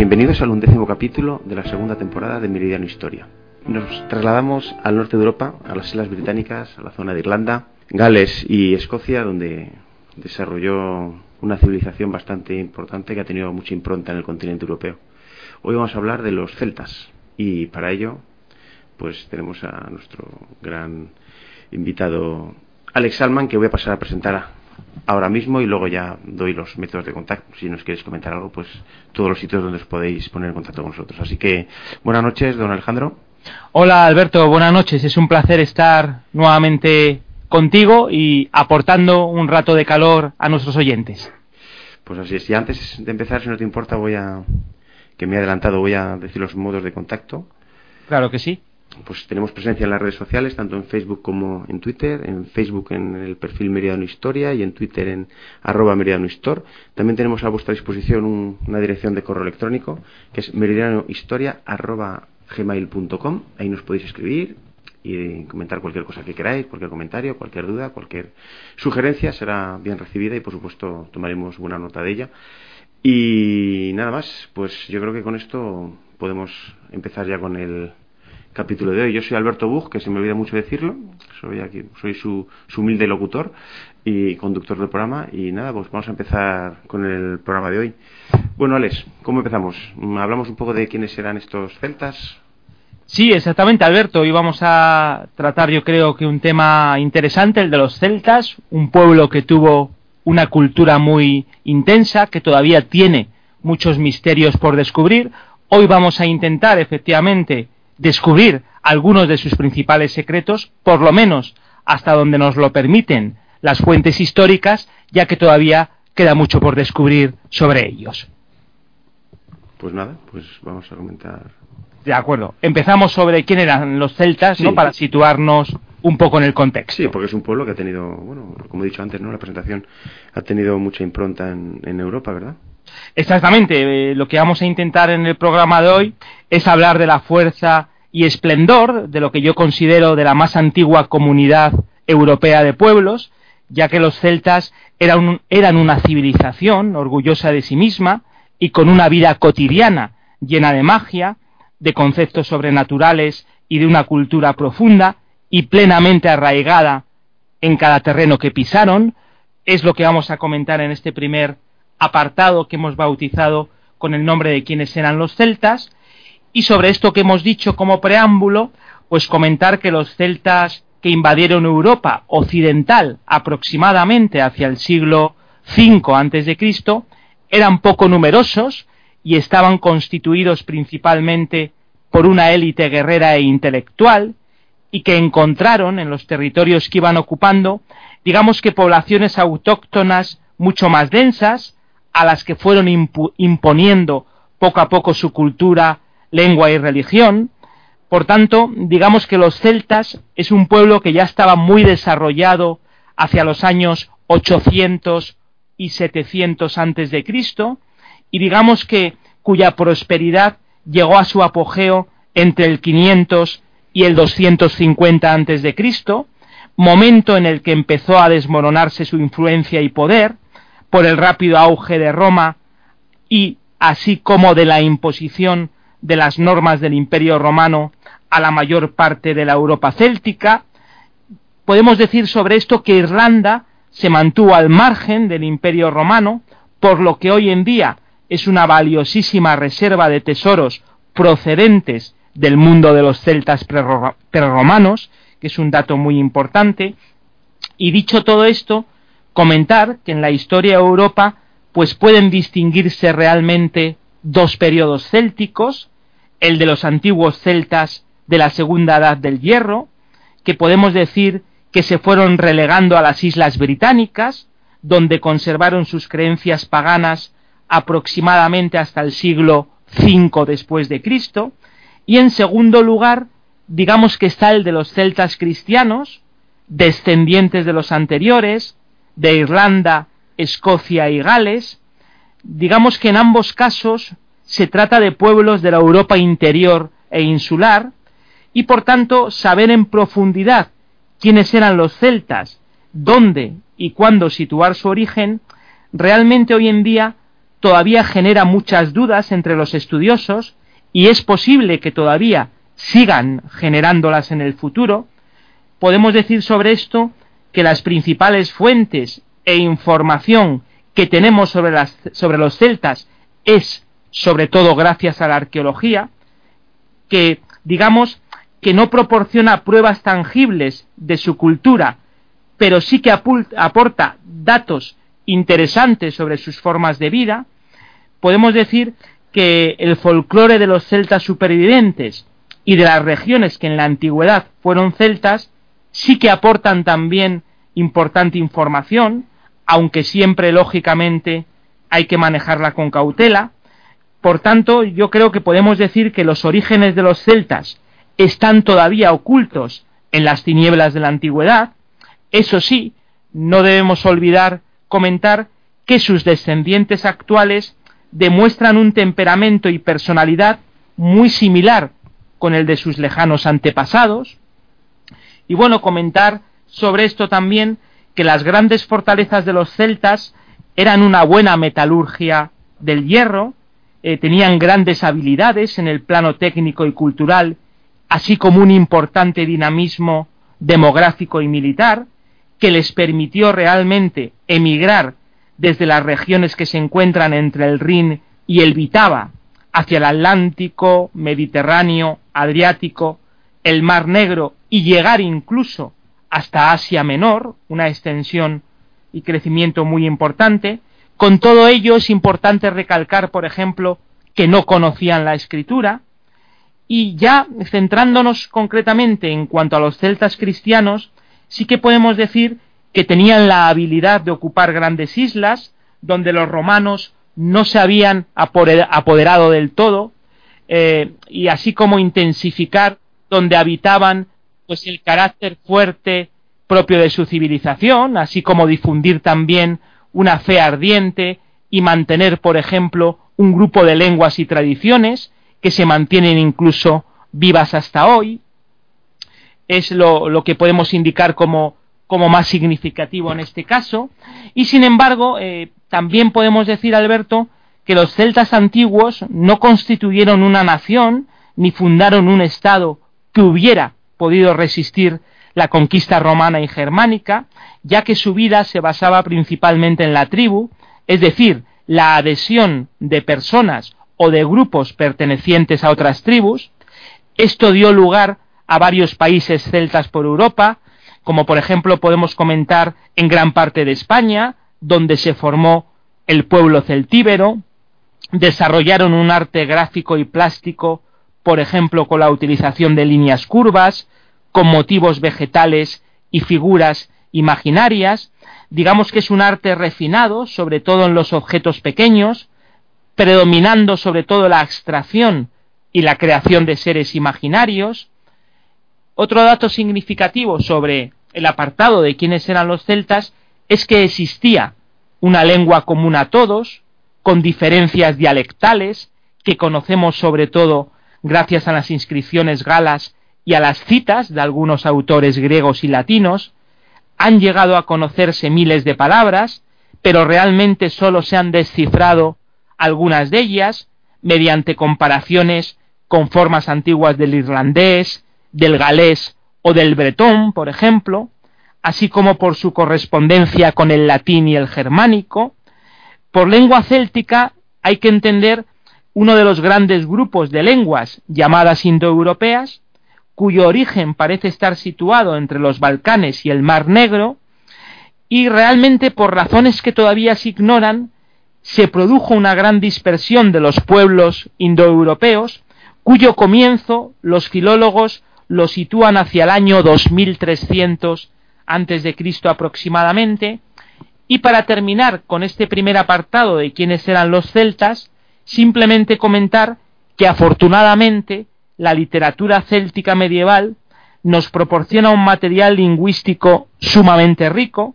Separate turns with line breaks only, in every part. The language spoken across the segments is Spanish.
Bienvenidos al undécimo capítulo de la segunda temporada de Meridiano Historia. Nos trasladamos al norte de Europa, a las Islas Británicas, a la zona de Irlanda, Gales y Escocia, donde desarrolló una civilización bastante importante que ha tenido mucha impronta en el continente europeo. Hoy vamos a hablar de los celtas y para ello pues tenemos a nuestro gran invitado Alex Salman que voy a pasar a presentar ahora mismo y luego ya doy los métodos de contacto. Si nos queréis comentar algo, pues todos los sitios donde os podéis poner en contacto con nosotros. Así que buenas noches, don Alejandro.
Hola Alberto, buenas noches. Es un placer estar nuevamente contigo y aportando un rato de calor a nuestros oyentes.
Pues así es. Y antes de empezar, si no te importa, voy a que me he adelantado, voy a decir los modos de contacto.
Claro que sí
pues tenemos presencia en las redes sociales, tanto en Facebook como en Twitter. En Facebook en el perfil Meridiano Historia y en Twitter en arroba Meridiano Histor. También tenemos a vuestra disposición una dirección de correo electrónico que es meridianohistoria arroba gmail.com. Ahí nos podéis escribir y comentar cualquier cosa que queráis, cualquier comentario, cualquier duda, cualquier sugerencia será bien recibida y por supuesto tomaremos buena nota de ella. Y nada más, pues yo creo que con esto podemos empezar ya con el capítulo de hoy. Yo soy Alberto Bug, que se me olvida mucho decirlo, soy aquí, soy su, humilde locutor y conductor del programa y nada, pues vamos a empezar con el programa de hoy. Bueno, Alex, ¿cómo empezamos? ¿Hablamos un poco de quiénes eran estos celtas?
Sí, exactamente, Alberto. Hoy vamos a tratar, yo creo que un tema interesante, el de los celtas, un pueblo que tuvo una cultura muy intensa, que todavía tiene muchos misterios por descubrir. Hoy vamos a intentar, efectivamente, descubrir algunos de sus principales secretos, por lo menos hasta donde nos lo permiten las fuentes históricas, ya que todavía queda mucho por descubrir sobre ellos.
Pues nada, pues vamos a comentar.
De acuerdo. Empezamos sobre quién eran los celtas, ¿no? Para situarnos un poco en el contexto.
Sí, porque es un pueblo que ha tenido, bueno, como he dicho antes, ¿no? La presentación ha tenido mucha impronta en, en Europa, ¿verdad?
Exactamente. Eh, lo que vamos a intentar en el programa de hoy es hablar de la fuerza y esplendor de lo que yo considero de la más antigua comunidad europea de pueblos, ya que los celtas eran, eran una civilización orgullosa de sí misma y con una vida cotidiana llena de magia, de conceptos sobrenaturales y de una cultura profunda y plenamente arraigada en cada terreno que pisaron, es lo que vamos a comentar en este primer apartado que hemos bautizado con el nombre de quienes eran los celtas, y sobre esto que hemos dicho como preámbulo, pues comentar que los celtas que invadieron Europa occidental aproximadamente hacia el siglo V Cristo eran poco numerosos y estaban constituidos principalmente por una élite guerrera e intelectual y que encontraron en los territorios que iban ocupando, digamos que poblaciones autóctonas mucho más densas, a las que fueron imponiendo poco a poco su cultura, lengua y religión. Por tanto, digamos que los celtas es un pueblo que ya estaba muy desarrollado hacia los años 800 y 700 antes de Cristo y digamos que cuya prosperidad llegó a su apogeo entre el 500 y el 250 antes de Cristo, momento en el que empezó a desmoronarse su influencia y poder por el rápido auge de Roma y así como de la imposición de las normas del Imperio romano a la mayor parte de la Europa céltica. Podemos decir sobre esto que Irlanda se mantuvo al margen del Imperio romano, por lo que hoy en día es una valiosísima reserva de tesoros procedentes del mundo de los celtas prerromanos, que es un dato muy importante. Y dicho todo esto, comentar que en la historia de Europa pues pueden distinguirse realmente dos periodos célticos, el de los antiguos celtas de la segunda edad del hierro, que podemos decir que se fueron relegando a las islas británicas, donde conservaron sus creencias paganas aproximadamente hasta el siglo V después de Cristo, y en segundo lugar, digamos que está el de los celtas cristianos, descendientes de los anteriores, de Irlanda, Escocia y Gales. Digamos que en ambos casos se trata de pueblos de la Europa interior e insular, y por tanto saber en profundidad quiénes eran los celtas, dónde y cuándo situar su origen, realmente hoy en día todavía genera muchas dudas entre los estudiosos y es posible que todavía sigan generándolas en el futuro. Podemos decir sobre esto que las principales fuentes e información que tenemos sobre, sobre los celtas es sobre todo gracias a la arqueología, que digamos que no proporciona pruebas tangibles de su cultura, pero sí que aporta datos interesantes sobre sus formas de vida, podemos decir que el folclore de los celtas supervivientes y de las regiones que en la antigüedad fueron celtas sí que aportan también importante información, aunque siempre lógicamente hay que manejarla con cautela. Por tanto, yo creo que podemos decir que los orígenes de los celtas están todavía ocultos en las tinieblas de la antigüedad. Eso sí, no debemos olvidar comentar que sus descendientes actuales demuestran un temperamento y personalidad muy similar con el de sus lejanos antepasados. Y bueno, comentar sobre esto también que las grandes fortalezas de los celtas eran una buena metalurgia del hierro, eh, tenían grandes habilidades en el plano técnico y cultural, así como un importante dinamismo demográfico y militar, que les permitió realmente emigrar desde las regiones que se encuentran entre el Rin y el Vitaba hacia el Atlántico, Mediterráneo, Adriático, el Mar Negro y llegar incluso hasta Asia Menor, una extensión y crecimiento muy importante. Con todo ello es importante recalcar, por ejemplo, que no conocían la escritura. Y ya centrándonos concretamente en cuanto a los celtas cristianos, sí que podemos decir que tenían la habilidad de ocupar grandes islas, donde los romanos no se habían apoderado del todo, eh, y así como intensificar donde habitaban pues el carácter fuerte propio de su civilización, así como difundir también una fe ardiente y mantener, por ejemplo, un grupo de lenguas y tradiciones que se mantienen incluso vivas hasta hoy. Es lo, que podemos indicar como como más significativo en este caso. Y sin embargo, eh, también podemos decir, Alberto, que los celtas antiguos no constituyeron una nación ni fundaron un Estado que hubiera podido resistir la conquista romana y germánica, ya que su vida se basaba principalmente en la tribu, es decir, la adhesión de personas o de grupos pertenecientes a otras tribus. Esto dio lugar a varios países celtas por Europa, como por ejemplo podemos comentar en gran parte de España, donde se formó el pueblo celtíbero, desarrollaron un arte gráfico y plástico, por ejemplo con la utilización de líneas curvas, con motivos vegetales y figuras imaginarias, digamos que es un arte refinado, sobre todo en los objetos pequeños, predominando sobre todo la abstracción y la creación de seres imaginarios, otro dato significativo sobre el apartado de quiénes eran los celtas es que existía una lengua común a todos, con diferencias dialectales, que conocemos sobre todo gracias a las inscripciones galas y a las citas de algunos autores griegos y latinos, han llegado a conocerse miles de palabras, pero realmente solo se han descifrado algunas de ellas mediante comparaciones con formas antiguas del irlandés, del galés o del bretón, por ejemplo, así como por su correspondencia con el latín y el germánico. Por lengua céltica hay que entender uno de los grandes grupos de lenguas llamadas indoeuropeas, cuyo origen parece estar situado entre los Balcanes y el Mar Negro, y realmente por razones que todavía se ignoran, se produjo una gran dispersión de los pueblos indoeuropeos, cuyo comienzo los filólogos lo sitúan hacia el año 2300 antes de Cristo aproximadamente, y para terminar con este primer apartado de quiénes eran los celtas, simplemente comentar que afortunadamente la literatura céltica medieval nos proporciona un material lingüístico sumamente rico,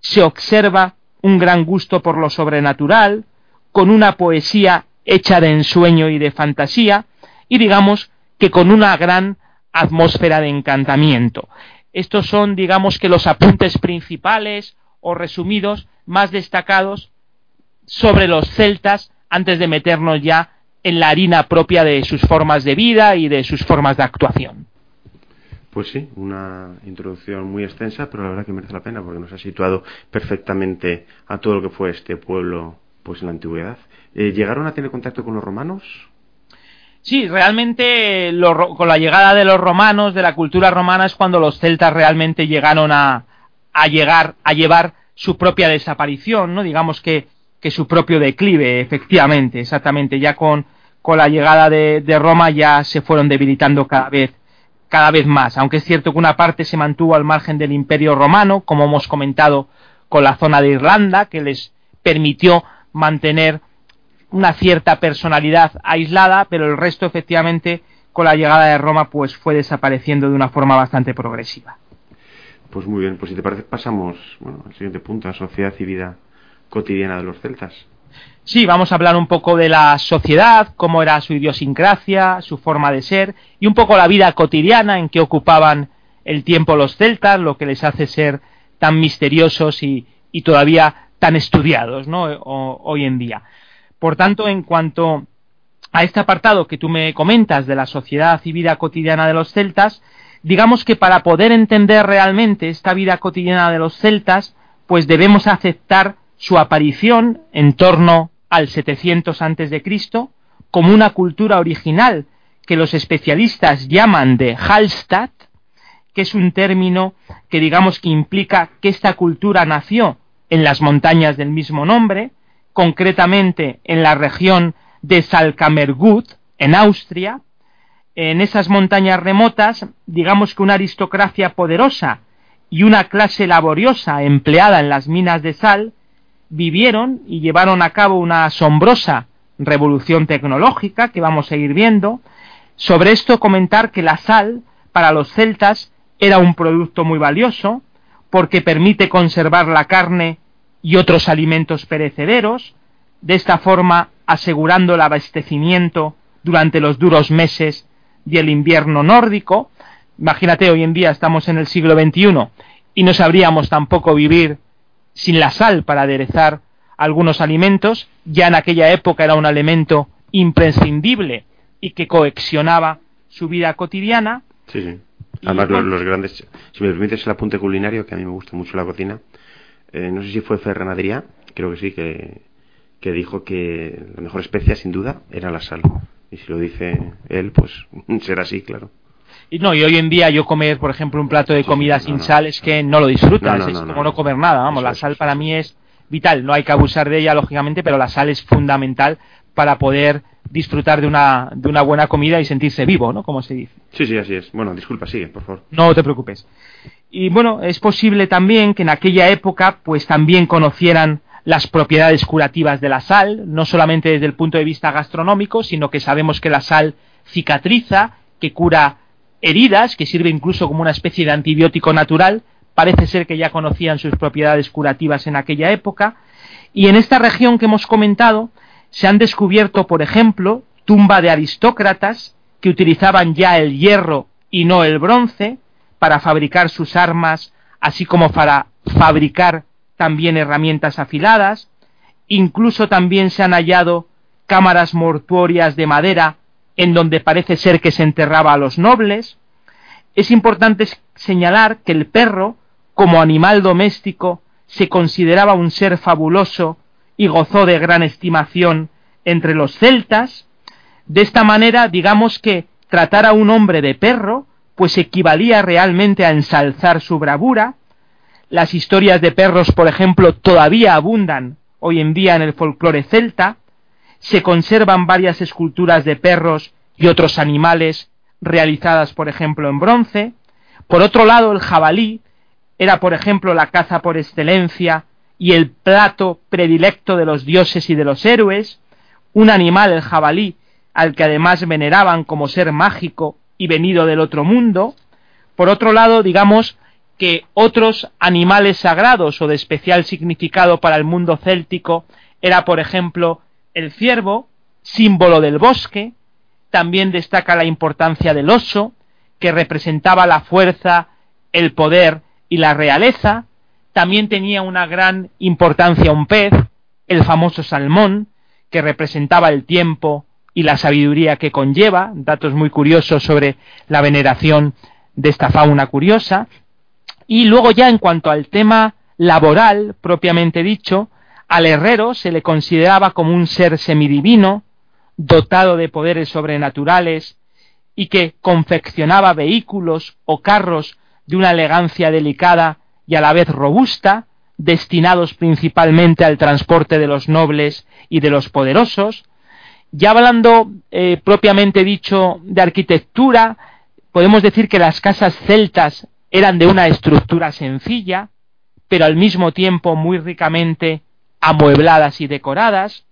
se observa un gran gusto por lo sobrenatural, con una poesía hecha de ensueño y de fantasía, y digamos que con una gran atmósfera de encantamiento. Estos son, digamos que, los apuntes principales o resumidos más destacados sobre los celtas antes de meternos ya en la harina propia de sus formas de vida y de sus formas de actuación.
Pues sí, una introducción muy extensa, pero la verdad que merece la pena porque nos ha situado perfectamente a todo lo que fue este pueblo pues en la antigüedad. Eh, ¿Llegaron a tener contacto con los romanos?
Sí, realmente con la llegada de los romanos, de la cultura romana, es cuando los celtas realmente llegaron a, a llegar a llevar su propia desaparición, ¿no? Digamos que, que su propio declive, efectivamente, exactamente. Ya con, con la llegada de, de Roma ya se fueron debilitando cada vez cada vez más, aunque es cierto que una parte se mantuvo al margen del imperio romano, como hemos comentado con la zona de Irlanda, que les permitió mantener una cierta personalidad aislada, pero el resto efectivamente con la llegada de Roma pues fue desapareciendo de una forma bastante progresiva.
Pues muy bien, pues si te parece pasamos bueno, al siguiente punto, la sociedad y vida cotidiana de los celtas.
Sí, vamos a hablar un poco de la sociedad, cómo era su idiosincrasia, su forma de ser y un poco la vida cotidiana en que ocupaban el tiempo los celtas, lo que les hace ser tan misteriosos y, todavía tan estudiados ¿no? hoy en día. Por tanto, en cuanto a este apartado que tú me comentas de la sociedad y vida cotidiana de los celtas, digamos que para poder entender realmente esta vida cotidiana de los celtas, pues debemos aceptar su aparición en torno al 700 antes de Cristo como una cultura original que los especialistas llaman de Hallstatt, que es un término que digamos que implica que esta cultura nació en las montañas del mismo nombre, concretamente en la región de Salkamergut, en Austria, en esas montañas remotas, digamos que una aristocracia poderosa y una clase laboriosa empleada en las minas de sal vivieron y llevaron a cabo una asombrosa revolución tecnológica que vamos a ir viendo. Sobre esto comentar que la sal para los celtas era un producto muy valioso porque permite conservar la carne y otros alimentos perecederos, de esta forma asegurando el abastecimiento durante los duros meses del invierno nórdico. Imagínate, hoy en día estamos en el siglo XXI y no sabríamos tampoco vivir sin la sal para aderezar algunos alimentos, ya en aquella época era un elemento imprescindible y que coexionaba su vida cotidiana.
Sí, sí. Además, los, grandes. Si me permites el apunte culinario, que a mí me gusta mucho la cocina. Eh, no sé si fue Ferran Adrià, creo que sí, que, que dijo que la mejor especia, sin duda, era la sal. Y si lo dice él, pues será así, claro.
Y no, y hoy en día yo comer, por ejemplo, un plato de comida sin sal es que no lo disfrutas, es como no comer nada, vamos, la sal para mí es vital, no hay que abusar de ella, lógicamente, pero la sal es fundamental para poder disfrutar de una, de una buena comida y sentirse vivo, ¿no? Como se dice.
Sí, sí, así es. Bueno, disculpa, sigue, por favor.
No te preocupes. Y bueno, es posible también que en aquella época, pues también conocieran las propiedades curativas de la sal, no solamente desde el punto de vista gastronómico, sino que sabemos que la sal cicatriza, que cura heridas, que sirve incluso como una especie de antibiótico natural, parece ser que ya conocían sus propiedades curativas en aquella época, y en esta región que hemos comentado se han descubierto, por ejemplo, tumba de aristócratas que utilizaban ya el hierro y no el bronce para fabricar sus armas, así como para fabricar también herramientas afiladas, incluso también se han hallado cámaras mortuorias de madera en donde parece ser que se enterraba a los nobles. Es importante señalar que el perro, como animal doméstico, se consideraba un ser fabuloso y gozó de gran estimación entre los celtas. De esta manera, digamos que tratar a un hombre de perro pues equivalía realmente a ensalzar su bravura. Las historias de perros, por ejemplo, todavía abundan hoy en día en el folclore celta. Se conservan varias esculturas de perros y otros animales realizadas, por ejemplo, en bronce. Por otro lado, el jabalí era, por ejemplo, la caza por excelencia y el plato predilecto de los dioses y de los héroes. Un animal, el jabalí, al que además veneraban como ser mágico y venido del otro mundo. Por otro lado, digamos que otros animales sagrados o de especial significado para el mundo céltico era, por ejemplo, el ciervo, símbolo del bosque, también destaca la importancia del oso, que representaba la fuerza, el poder y la realeza, también tenía una gran importancia un pez, el famoso salmón, que representaba el tiempo y la sabiduría que conlleva, datos muy curiosos sobre la veneración de esta fauna curiosa. Y luego ya en cuanto al tema laboral, propiamente dicho, al herrero se le consideraba como un ser semidivino, dotado de poderes sobrenaturales y que confeccionaba vehículos o carros de una elegancia delicada y a la vez robusta, destinados principalmente al transporte de los nobles y de los poderosos. Ya hablando eh, propiamente dicho de arquitectura, podemos decir que las casas celtas eran de una estructura sencilla, pero al mismo tiempo muy ricamente amuebladas y decoradas.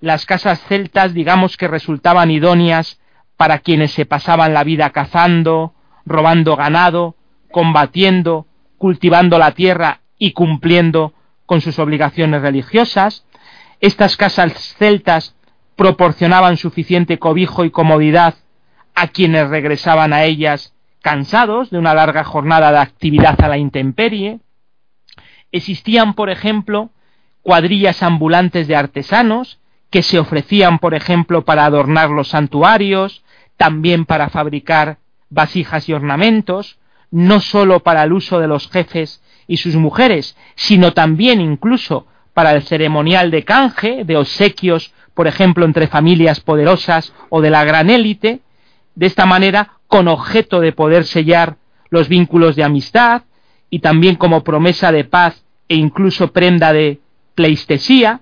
Las casas celtas digamos que resultaban idóneas para quienes se pasaban la vida cazando, robando ganado, combatiendo, cultivando la tierra y cumpliendo con sus obligaciones religiosas. Estas casas celtas proporcionaban suficiente cobijo y comodidad a quienes regresaban a ellas cansados de una larga jornada de actividad a la intemperie. Existían, por ejemplo, cuadrillas ambulantes de artesanos que se ofrecían, por ejemplo, para adornar los santuarios, también para fabricar vasijas y ornamentos, no sólo para el uso de los jefes y sus mujeres, sino también incluso para el ceremonial de canje, de obsequios, por ejemplo, entre familias poderosas o de la gran élite, de esta manera con objeto de poder sellar los vínculos de amistad y también como promesa de paz e incluso prenda de pleistesía.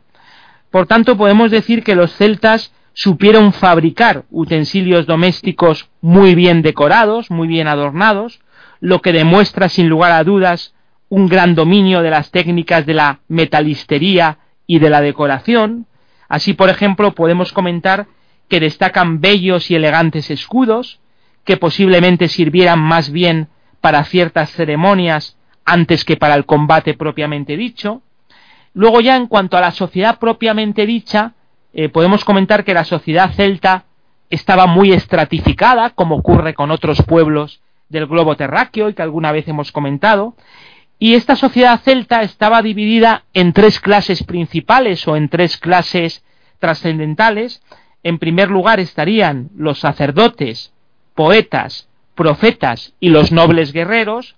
Por tanto, podemos decir que los celtas supieron fabricar utensilios domésticos muy bien decorados, muy bien adornados, lo que demuestra sin lugar a dudas un gran dominio de las técnicas de la metalistería y de la decoración. Así, por ejemplo, podemos comentar que destacan bellos y elegantes escudos, que posiblemente sirvieran más bien para ciertas ceremonias antes que para el combate propiamente dicho. Luego ya en cuanto a la sociedad propiamente dicha, eh, podemos comentar que la sociedad celta estaba muy estratificada, como ocurre con otros pueblos del globo terráqueo y que alguna vez hemos comentado, y esta sociedad celta estaba dividida en tres clases principales o en tres clases trascendentales. En primer lugar estarían los sacerdotes, poetas, profetas y los nobles guerreros.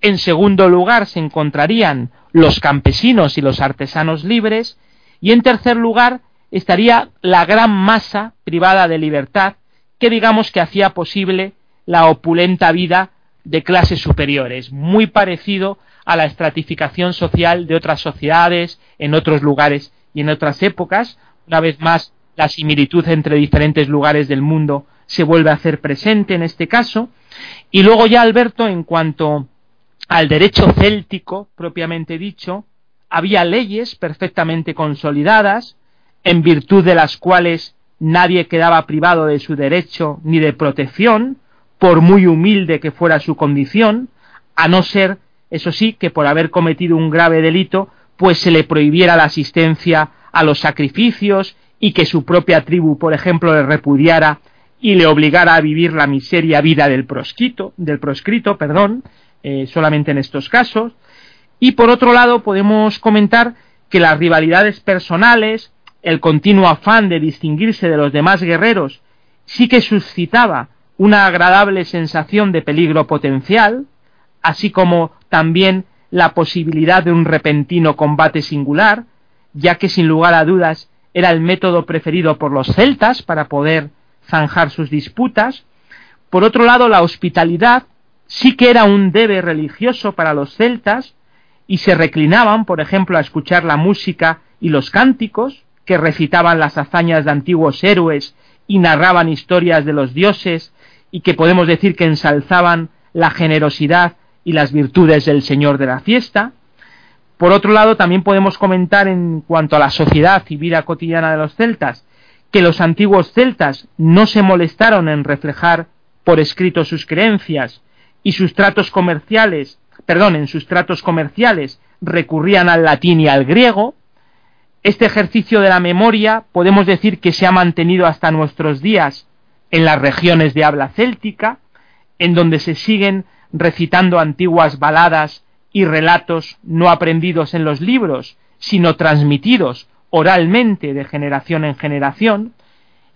En segundo lugar se encontrarían los campesinos y los artesanos libres. Y en tercer lugar estaría la gran masa privada de libertad que digamos que hacía posible la opulenta vida de clases superiores, muy parecido a la estratificación social de otras sociedades en otros lugares y en otras épocas. Una vez más, la similitud entre diferentes lugares del mundo se vuelve a hacer presente en este caso. Y luego ya, Alberto, en cuanto al derecho céltico, propiamente dicho, había leyes perfectamente consolidadas, en virtud de las cuales nadie quedaba privado de su derecho ni de protección, por muy humilde que fuera su condición, a no ser, eso sí, que por haber cometido un grave delito, pues se le prohibiera la asistencia a los sacrificios y que su propia tribu, por ejemplo, le repudiara y le obligara a vivir la miseria vida del proscrito, del proscrito, perdón, eh, solamente en estos casos. Y por otro lado, podemos comentar que las rivalidades personales, el continuo afán de distinguirse de los demás guerreros, sí que suscitaba una agradable sensación de peligro potencial, así como también la posibilidad de un repentino combate singular, ya que sin lugar a dudas era el método preferido por los celtas para poder zanjar sus disputas. Por otro lado, la hospitalidad sí que era un debe religioso para los celtas y se reclinaban, por ejemplo, a escuchar la música y los cánticos que recitaban las hazañas de antiguos héroes y narraban historias de los dioses y que podemos decir que ensalzaban la generosidad y las virtudes del Señor de la fiesta. Por otro lado, también podemos comentar en cuanto a la sociedad y vida cotidiana de los celtas, que los antiguos celtas no se molestaron en reflejar por escrito sus creencias y sus tratos comerciales, perdón, en sus tratos comerciales recurrían al latín y al griego, este ejercicio de la memoria podemos decir que se ha mantenido hasta nuestros días en las regiones de habla céltica, en donde se siguen recitando antiguas baladas y relatos no aprendidos en los libros, sino transmitidos oralmente de generación en generación.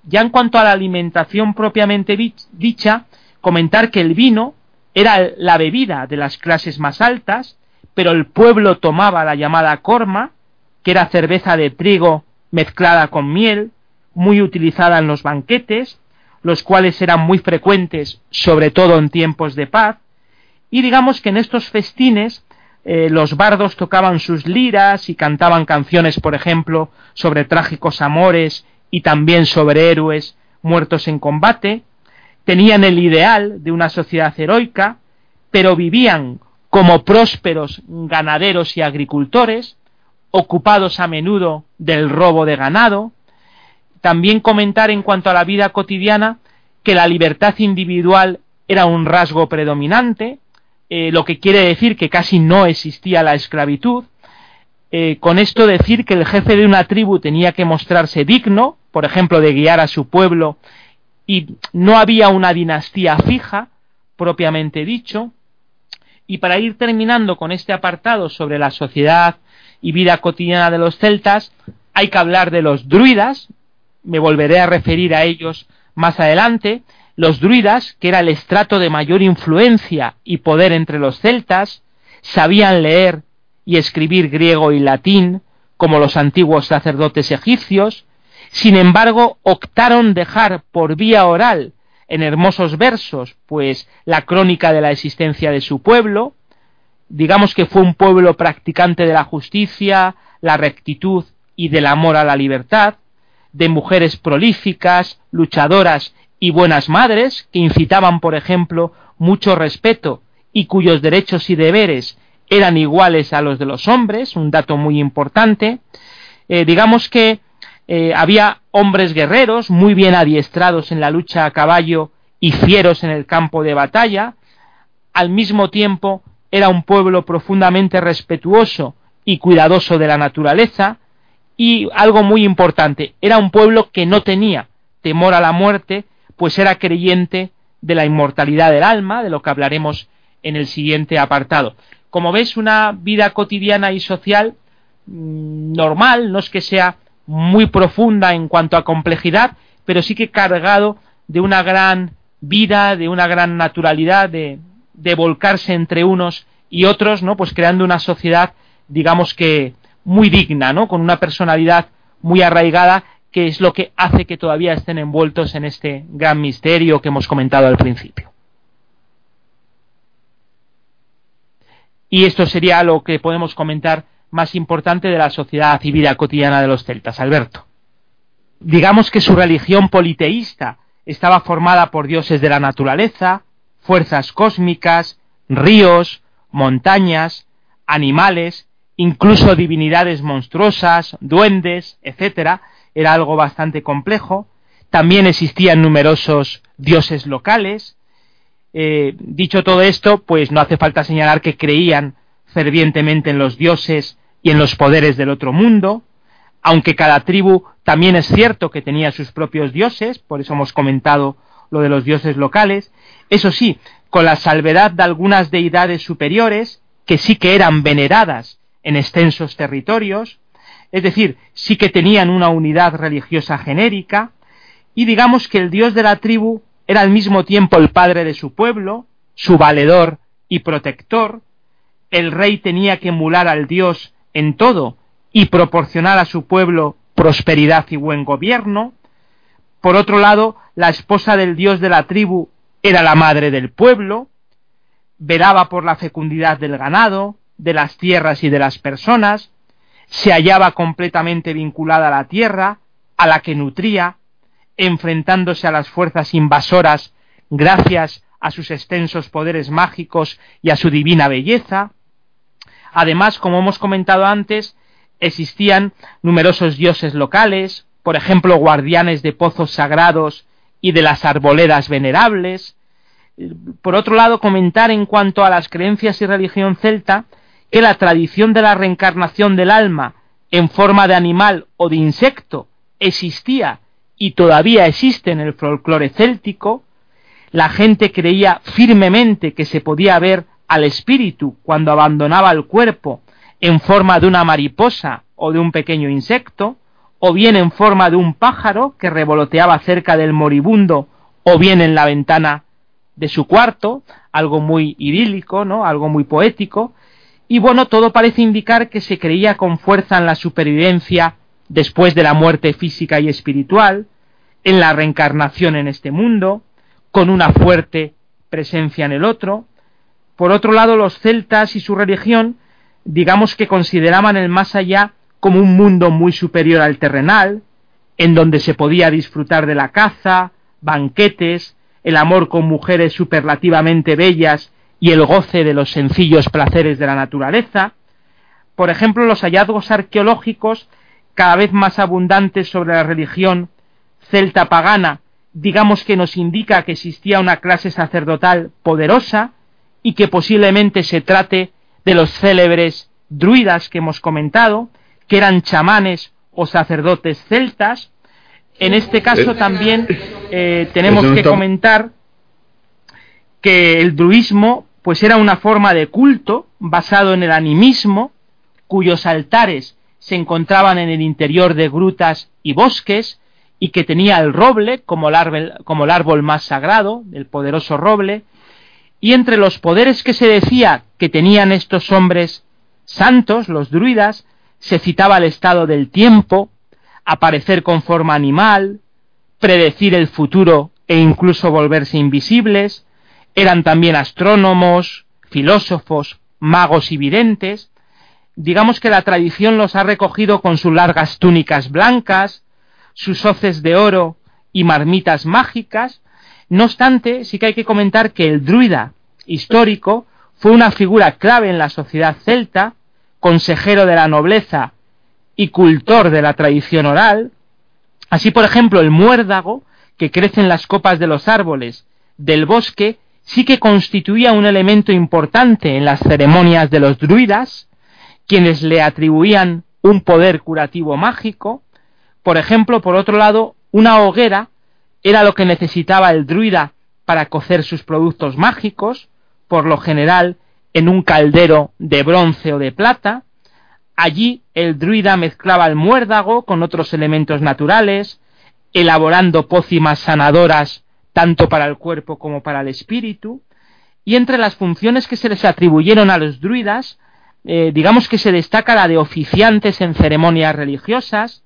Ya en cuanto a la alimentación propiamente dicha, comentar que el vino era la bebida de las clases más altas, pero el pueblo tomaba la llamada corma, que era cerveza de trigo mezclada con miel, muy utilizada en los banquetes, los cuales eran muy frecuentes, sobre todo en tiempos de paz, y digamos que en estos festines eh, los bardos tocaban sus liras y cantaban canciones, por ejemplo, sobre trágicos amores y también sobre héroes muertos en combate, tenían el ideal de una sociedad heroica, pero vivían como prósperos ganaderos y agricultores, ocupados a menudo del robo de ganado. También comentar en cuanto a la vida cotidiana que la libertad individual era un rasgo predominante, eh, lo que quiere decir que casi no existía la esclavitud. Eh, con esto decir que el jefe de una tribu tenía que mostrarse digno, por ejemplo, de guiar a su pueblo, y no había una dinastía fija, propiamente dicho. Y para ir terminando con este apartado sobre la sociedad y vida cotidiana de los celtas, hay que hablar de los druidas, me volveré a referir a ellos más adelante, los druidas, que era el estrato de mayor influencia y poder entre los celtas, sabían leer y escribir griego y latín, como los antiguos sacerdotes egipcios, sin embargo optaron dejar por vía oral en hermosos versos, pues la crónica de la existencia de su pueblo, digamos que fue un pueblo practicante de la justicia, la rectitud y del amor a la libertad, de mujeres prolíficas, luchadoras y buenas madres, que incitaban, por ejemplo, mucho respeto y cuyos derechos y deberes eran iguales a los de los hombres, un dato muy importante. Eh, digamos que eh, había hombres guerreros muy bien adiestrados en la lucha a caballo y fieros en el campo de batalla. Al mismo tiempo, era un pueblo profundamente respetuoso y cuidadoso de la naturaleza, y algo muy importante, era un pueblo que no tenía temor a la muerte, pues era creyente de la inmortalidad del alma, de lo que hablaremos en el siguiente apartado. Como ves, una vida cotidiana y social mm, normal, no es que sea muy profunda en cuanto a complejidad, pero sí que cargado de una gran vida, de una gran naturalidad, de, volcarse entre unos y otros, ¿no? Pues creando una sociedad, digamos que muy digna, ¿no? Con una personalidad muy arraigada, que es lo que hace que todavía estén envueltos en este gran misterio que hemos comentado al principio. Y esto sería lo que podemos comentar más importante de la sociedad y cotidiana de los celtas, Alberto. Digamos que su religión politeísta estaba formada por dioses de la naturaleza, fuerzas cósmicas, ríos, montañas, animales, incluso divinidades monstruosas, duendes, etc. Era algo bastante complejo. También existían numerosos dioses locales. Eh, dicho todo esto, pues no hace falta señalar que creían fervientemente en los dioses y en los poderes del otro mundo, aunque cada tribu también es cierto que tenía sus propios dioses, por eso hemos comentado lo de los dioses locales, eso sí, con la salvedad de algunas deidades superiores, que sí que eran veneradas en extensos territorios, es decir, sí que tenían una unidad religiosa genérica, y digamos que el dios de la tribu era al mismo tiempo el padre de su pueblo, su valedor y protector, el rey tenía que emular al dios en todo y proporcionar a su pueblo prosperidad y buen gobierno. Por otro lado, la esposa del dios de la tribu era la madre del pueblo, velaba por la fecundidad del ganado, de las tierras y de las personas, se hallaba completamente vinculada a la tierra, a la que nutría, enfrentándose a las fuerzas invasoras gracias a sus extensos poderes mágicos y a su divina belleza. Además, como hemos comentado antes, existían numerosos dioses locales, por ejemplo, guardianes de pozos sagrados y de las arboledas venerables. Por otro lado, comentar en cuanto a las creencias y religión celta que la tradición de la reencarnación del alma en forma de animal o de insecto existía y todavía existe en el folclore céltico, la gente creía firmemente que se podía ver al espíritu cuando abandonaba el cuerpo en forma de una mariposa o de un pequeño insecto, o bien en forma de un pájaro que revoloteaba cerca del moribundo, o bien en la ventana de su cuarto, algo muy idílico, ¿no? Algo muy poético. Y bueno, todo parece indicar que se creía con fuerza en la supervivencia después de la muerte física y espiritual, en la reencarnación en este mundo, con una fuerte presencia en el otro. Por otro lado, los celtas y su religión, digamos que consideraban el más allá como un mundo muy superior al terrenal, en donde se podía disfrutar de la caza, banquetes, el amor con mujeres superlativamente bellas y el goce de los sencillos placeres de la naturaleza. Por ejemplo, los hallazgos arqueológicos cada vez más abundantes sobre la religión celta pagana digamos que nos indica que existía una clase sacerdotal poderosa y que posiblemente se trate de los célebres druidas que hemos comentado, que eran chamanes o sacerdotes celtas. En este caso también eh, tenemos que comentar que el druismo pues era una forma de culto basado en el animismo, cuyos altares se encontraban en el interior de grutas y bosques, y que tenía el roble como el, árbol, como el árbol más sagrado, el poderoso roble, y entre los poderes que se decía que tenían estos hombres santos, los druidas, se citaba el estado del tiempo, aparecer con forma animal, predecir el futuro e incluso volverse invisibles, eran también astrónomos, filósofos, magos y videntes, digamos que la tradición los ha recogido con sus largas túnicas blancas, sus hoces de oro y marmitas mágicas. No obstante, sí que hay que comentar que el druida histórico fue una figura clave en la sociedad celta, consejero de la nobleza y cultor de la tradición oral. Así, por ejemplo, el muérdago, que crece en las copas de los árboles del bosque, sí que constituía un elemento importante en las ceremonias de los druidas, quienes le atribuían un poder curativo mágico, por ejemplo, por otro lado, una hoguera era lo que necesitaba el druida para cocer sus productos mágicos, por lo general en un caldero de bronce o de plata. Allí el druida mezclaba el muérdago con otros elementos naturales, elaborando pócimas sanadoras tanto para el cuerpo como para el espíritu. Y entre las funciones que se les atribuyeron a los druidas, eh, digamos que se destaca la de oficiantes en ceremonias religiosas,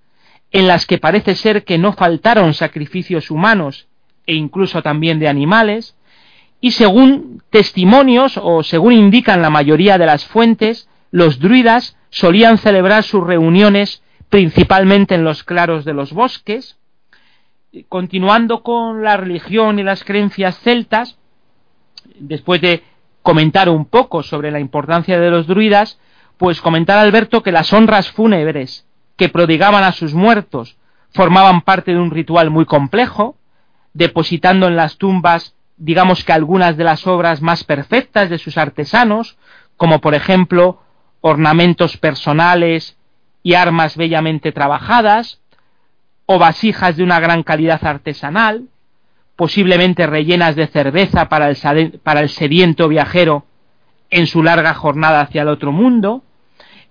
en las que parece ser que no faltaron sacrificios humanos e incluso también de animales, y según testimonios o según indican la mayoría de las fuentes, los druidas solían celebrar sus reuniones principalmente en los claros de los bosques. Continuando con la religión y las creencias celtas, después de comentar un poco sobre la importancia de los druidas, pues comentar Alberto que las honras fúnebres que prodigaban a sus muertos formaban parte de un ritual muy complejo, depositando en las tumbas, digamos que algunas de las obras más perfectas de sus artesanos, como por ejemplo ornamentos personales y armas bellamente trabajadas, o vasijas de una gran calidad artesanal, posiblemente rellenas de cerveza para el, sediento viajero en su larga jornada hacia el otro mundo,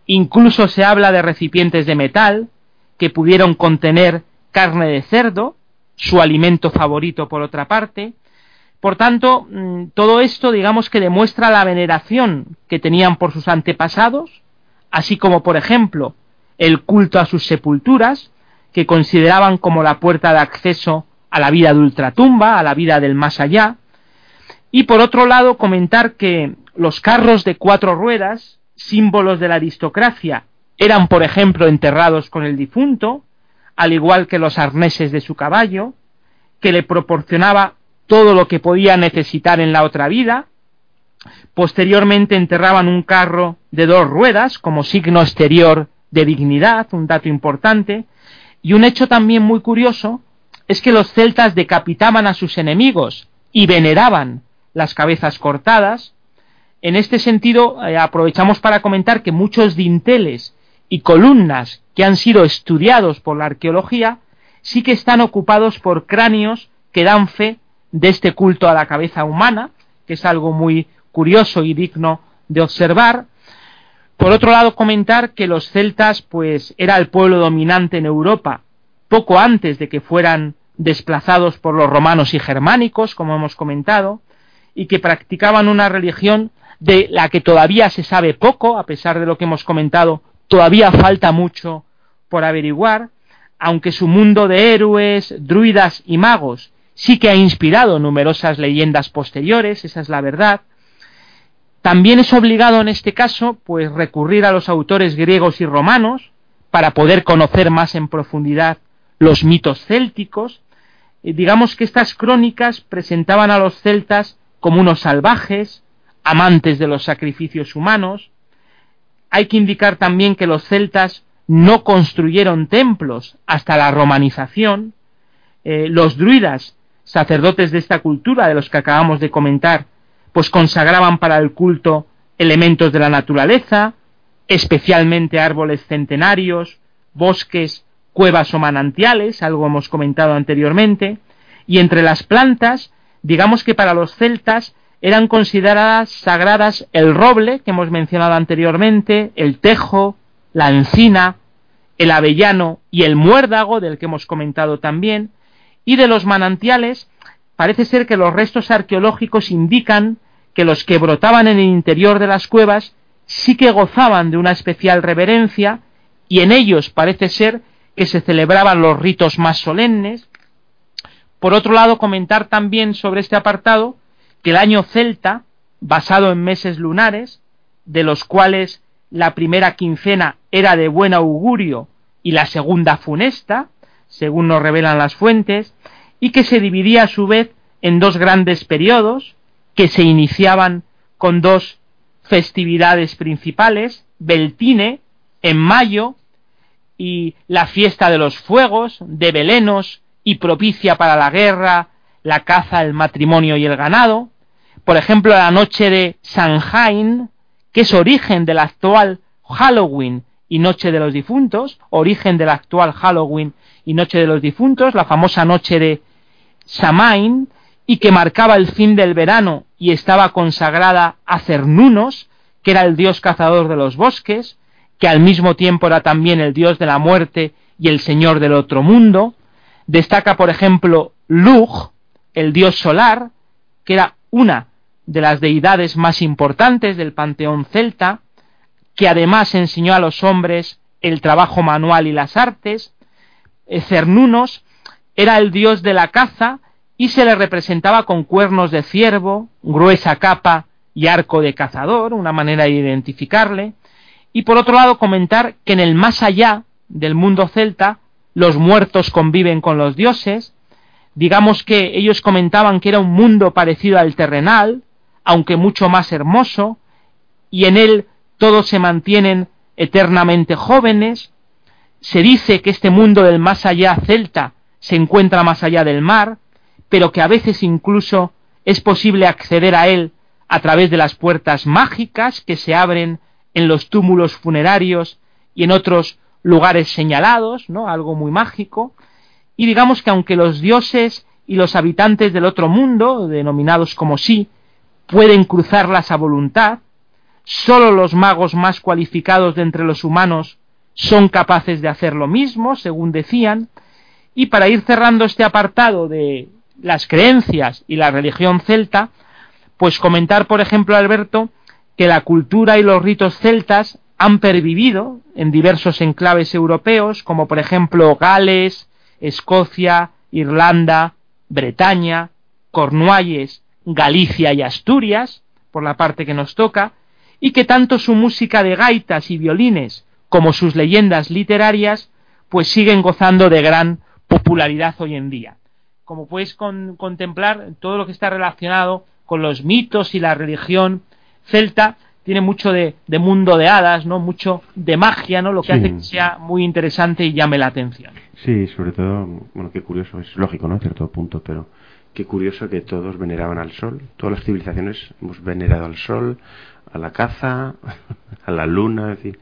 Incluso se habla de recipientes de metal que pudieron contener carne de cerdo, su alimento favorito por otra parte. Por tanto, mm, todo esto digamos que demuestra la veneración que tenían por sus antepasados, así como por ejemplo el culto a sus sepulturas, que consideraban como la puerta de acceso a la vida de ultratumba, a la vida del más allá. Y por otro lado, comentar que los carros de cuatro ruedas, símbolos de la aristocracia, eran, por ejemplo, enterrados con el difunto, al igual que los arneses de su caballo, que le proporcionaba todo lo que podía necesitar en la otra vida. Posteriormente enterraban un carro de dos ruedas como signo exterior de dignidad, un dato importante. Y un hecho también muy curioso es que los celtas decapitaban a sus enemigos y veneraban las cabezas cortadas. En este sentido, eh, aprovechamos para comentar que muchos dinteles y columnas que han sido estudiados por la arqueología sí que están ocupados por cráneos que dan fe de este culto a la cabeza humana, que es algo muy curioso y digno de observar. Por otro lado, comentar que los celtas, pues, era el pueblo dominante en Europa poco antes de que fueran desplazados por los romanos y germánicos, como hemos comentado, y que practicaban una religión de la que todavía se sabe poco, a pesar de lo que hemos comentado, todavía falta mucho por averiguar, aunque su mundo de héroes, druidas y magos sí que ha inspirado numerosas leyendas posteriores, esa es la verdad. También es obligado en este caso, pues recurrir a los autores griegos y romanos para poder conocer más en profundidad los mitos célticos. digamos que estas crónicas presentaban a los celtas como unos salvajes, amantes de los sacrificios humanos. Hay que indicar también que los celtas no construyeron templos hasta la romanización. Eh, los druidas sacerdotes de esta cultura, de los que acabamos de comentar, pues consagraban para el culto elementos de la naturaleza, especialmente árboles centenarios, bosques, cuevas o manantiales, algo hemos comentado anteriormente, y entre las plantas, digamos que para los celtas eran consideradas sagradas el roble, que hemos mencionado anteriormente, el tejo, la encina, el avellano y el muérdago, del que hemos comentado también, y de los manantiales parece ser que los restos arqueológicos indican que los que brotaban en el interior de las cuevas sí que gozaban de una especial reverencia y en ellos parece ser que se celebraban los ritos más solemnes. Por otro lado, comentar también sobre este apartado que el año celta, basado en meses lunares, de los cuales la primera quincena era de buen augurio y la segunda funesta, según nos revelan las fuentes, y que se dividía a su vez en dos grandes periodos, que se iniciaban con dos festividades principales, Beltine en mayo y la fiesta de los fuegos, de Belenos y propicia para la guerra, la caza, el matrimonio y el ganado. Por ejemplo, la noche de Samhain, que es origen del actual Halloween y Noche de los Difuntos, origen del actual Halloween y Noche de los Difuntos, la famosa noche de Samain, y que marcaba el fin del verano y estaba consagrada a Cernunos, que era el dios cazador de los bosques, que al mismo tiempo era también el dios de la muerte y el señor del otro mundo. Destaca, por ejemplo, Lug, el dios solar, que era una de las deidades más importantes del panteón celta, que además enseñó a los hombres el trabajo manual y las artes, eh, Cernunos era el dios de la caza y se le representaba con cuernos de ciervo, gruesa capa y arco de cazador, una manera de identificarle. Y por otro lado comentar que en el más allá del mundo celta los muertos conviven con los dioses. Digamos que ellos comentaban que era un mundo parecido al terrenal, aunque mucho más hermoso, y en él todos se mantienen eternamente jóvenes, se dice que este mundo del más allá celta se encuentra más allá del mar, pero que a veces incluso es posible acceder a él a través de las puertas mágicas que se abren en los túmulos funerarios y en otros lugares señalados, ¿no? Algo muy mágico. Y digamos que aunque los dioses y los habitantes del otro mundo, denominados como sí, pueden cruzarlas a voluntad, sólo los magos más cualificados de entre los humanos son capaces de hacer lo mismo, según decían, y para ir cerrando este apartado de las creencias y la religión celta, pues comentar, por ejemplo, Alberto, que la cultura y los ritos celtas han pervivido en diversos enclaves europeos, como por ejemplo Gales, Escocia, Irlanda, Bretaña, Cornualles, Galicia y Asturias, por la parte que nos toca, y que tanto su música de gaitas y violines como sus leyendas literarias pues siguen gozando de gran popularidad hoy en día. Como puedes contemplar, todo lo que está relacionado con los mitos y la religión celta tiene mucho de, mundo de hadas, ¿no? Mucho de magia, ¿no? Lo que hace que sea muy interesante y llame la atención.
Sí, sobre todo, bueno, qué curioso, es lógico, ¿no? A cierto punto, pero qué curioso que todos veneraban al sol. Todas las civilizaciones hemos venerado al sol, a la caza, a la luna, es decir.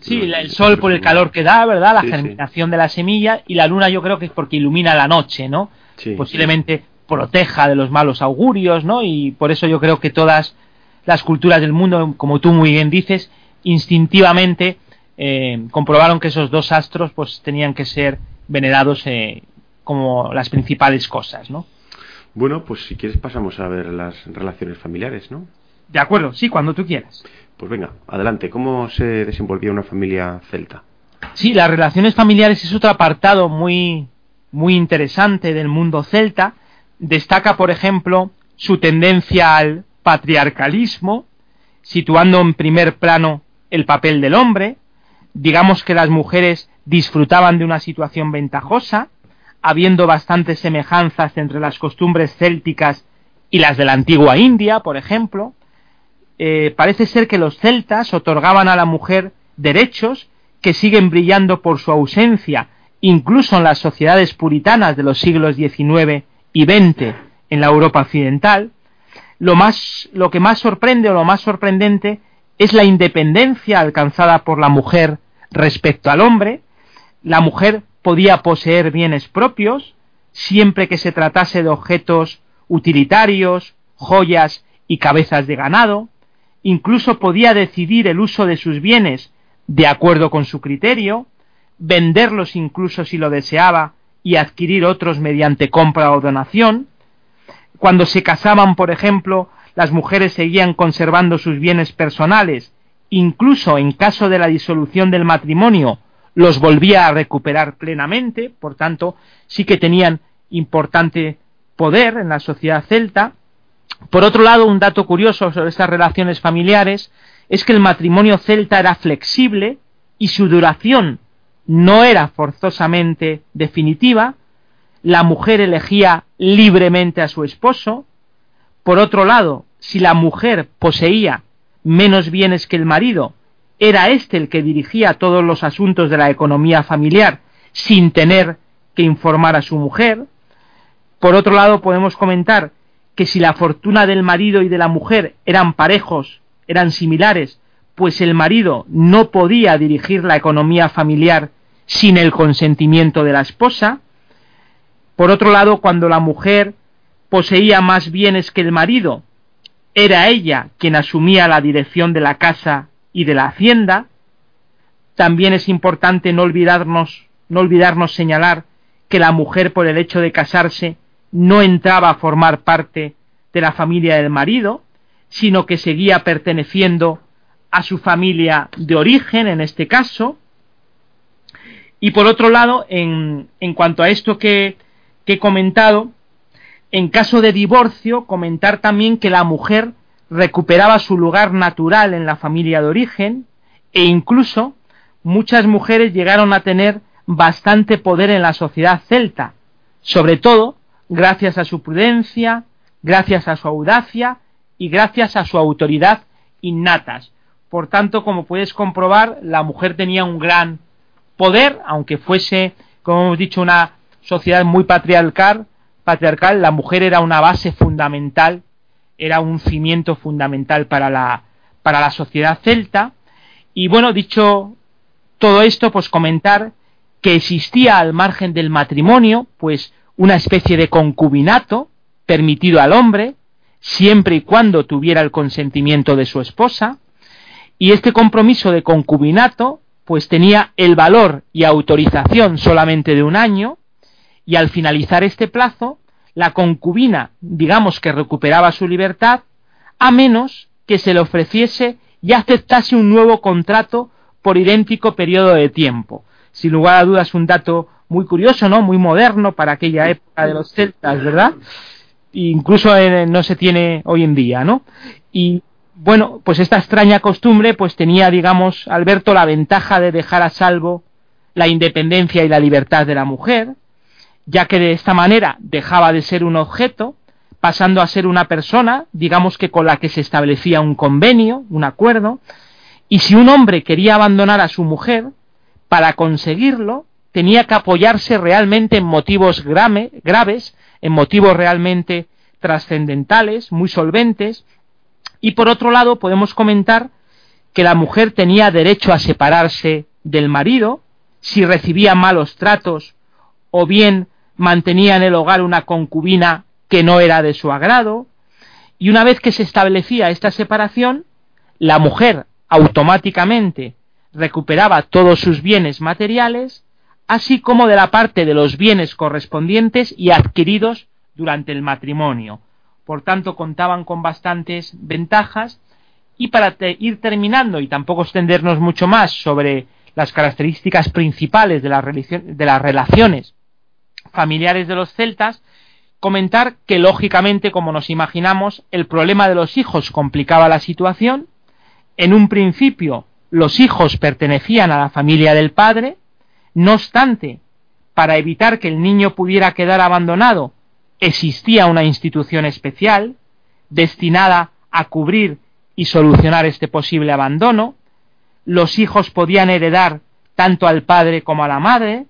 Sí, el sol por el calor que da, ¿verdad? La germinación de la semilla y la luna yo creo que es porque ilumina la noche, ¿no? Posiblemente proteja de los malos augurios, ¿no? Y por eso yo creo que todas las culturas del mundo, como tú muy bien dices, instintivamente eh, comprobaron que esos dos astros pues tenían que ser venerados eh, como las principales cosas, ¿no?
Bueno, pues si quieres pasamos a ver las relaciones familiares, ¿no?
De acuerdo, sí, cuando tú quieras.
Pues venga, adelante. ¿Cómo se desenvolvía una familia celta?
Sí, las relaciones familiares es otro apartado muy, muy interesante del mundo celta. Destaca, por ejemplo, su tendencia al patriarcalismo, situando en primer plano el papel del hombre. Digamos que las mujeres disfrutaban de una situación ventajosa, habiendo bastantes semejanzas entre las costumbres célticas y las de la antigua India, por ejemplo. Eh, parece ser que los celtas otorgaban a la mujer derechos que siguen brillando por su ausencia, incluso en las sociedades puritanas de los siglos XIX y XX en la Europa occidental, lo, más, lo que más sorprende o lo más sorprendente es la independencia alcanzada por la mujer respecto al hombre. La mujer podía poseer bienes propios, siempre que se tratase de objetos utilitarios, joyas y cabezas de ganado. Incluso podía decidir el uso de sus bienes de acuerdo con su criterio, venderlos incluso si lo deseaba y adquirir otros mediante compra o donación. Cuando se casaban, por ejemplo, las mujeres seguían conservando sus bienes personales, incluso en caso de la disolución del matrimonio, los volvía a recuperar plenamente, por tanto, sí que tenían importante poder en la sociedad celta. Por otro lado, un dato curioso sobre estas relaciones familiares es que el matrimonio celta era flexible y su duración no era forzosamente definitiva, la mujer elegía libremente a su esposo. Por otro lado, si la mujer poseía menos bienes que el marido, era éste el que dirigía todos los asuntos de la economía familiar sin tener que informar a su mujer. Por otro lado, podemos comentar que si la fortuna del marido y de la mujer eran parejos, eran similares, pues el marido no podía dirigir la economía familiar sin el consentimiento de la esposa, por otro lado, cuando la mujer poseía más bienes que el marido, era ella quien asumía la dirección de la casa y de la hacienda. También es importante no olvidarnos, no olvidarnos señalar que la mujer por el hecho de casarse no entraba a formar parte de la familia del marido, sino que seguía perteneciendo a su familia de origen en este caso. Y por otro lado, en, en cuanto a esto que que he comentado, en caso de divorcio, comentar también que la mujer recuperaba su lugar natural en la familia de origen e incluso muchas mujeres llegaron a tener bastante poder en la sociedad celta, sobre todo gracias a su prudencia, gracias a su audacia y gracias a su autoridad innatas. Por tanto, como puedes comprobar, la mujer tenía un gran poder, aunque fuese, como hemos dicho, una sociedad muy patriarcal, patriarcal, la mujer era una base fundamental, era un cimiento fundamental para la, para la sociedad celta. Y bueno, dicho todo esto, pues comentar que existía al margen del matrimonio, pues una especie de concubinato permitido al hombre, siempre y cuando tuviera el consentimiento de su esposa, y este compromiso de concubinato, pues tenía el valor y autorización solamente de un año, y al finalizar este plazo, la concubina, digamos que recuperaba su libertad, a menos que se le ofreciese y aceptase un nuevo contrato por idéntico periodo de tiempo. Sin lugar a dudas, un dato muy curioso, ¿no? Muy moderno para aquella época de los celtas, ¿verdad? incluso no se tiene hoy en día, ¿no? Y bueno, pues esta extraña costumbre pues tenía, digamos, Alberto la ventaja de dejar a salvo la independencia y la libertad de la mujer, ya que de esta manera dejaba de ser un objeto, pasando a ser una persona, digamos que con la que se establecía un convenio, un acuerdo, y si un hombre quería abandonar a su mujer, para conseguirlo tenía que apoyarse realmente en motivos graves, en motivos realmente trascendentales, muy solventes, y por otro lado podemos comentar que la mujer tenía derecho a separarse del marido si recibía malos tratos o bien mantenía en el hogar una concubina que no era de su agrado, y una vez que se establecía esta separación, la mujer automáticamente recuperaba todos sus bienes materiales así como de la parte de los bienes correspondientes y adquiridos durante el matrimonio. Por tanto, contaban con bastantes ventajas y para ir terminando y tampoco extendernos mucho más sobre las características principales de, de las relaciones familiares de los celtas, comentar que lógicamente, como nos imaginamos, el problema de los hijos complicaba la situación. En un principio, los hijos pertenecían a la familia del padre, no obstante, para evitar que el niño pudiera quedar abandonado, existía una institución especial destinada a cubrir y solucionar este posible abandono. Los hijos podían heredar tanto al padre como a la madre,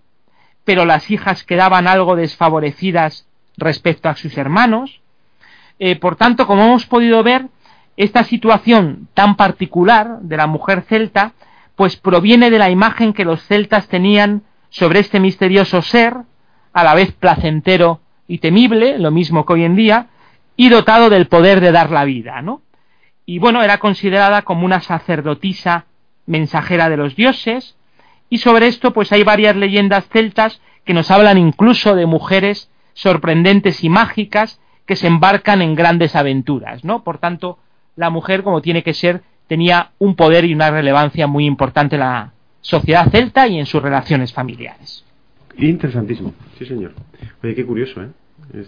pero las hijas quedaban algo desfavorecidas respecto a sus hermanos. Eh, por tanto, como hemos podido ver, esta situación tan particular de la mujer celta pues proviene de la imagen que los celtas tenían sobre este misterioso ser, a la vez placentero y temible, lo mismo que hoy en día, y dotado del poder de dar la vida, ¿no? Y bueno, era considerada como una sacerdotisa mensajera de los dioses, y sobre esto pues hay varias leyendas celtas que nos hablan incluso de mujeres sorprendentes y mágicas que se embarcan en grandes aventuras, ¿no? Por tanto, la mujer como tiene que ser tenía un poder y una relevancia muy importante en la sociedad celta y en sus relaciones familiares.
Interesantísimo, sí señor. Oye, qué curioso, ¿eh?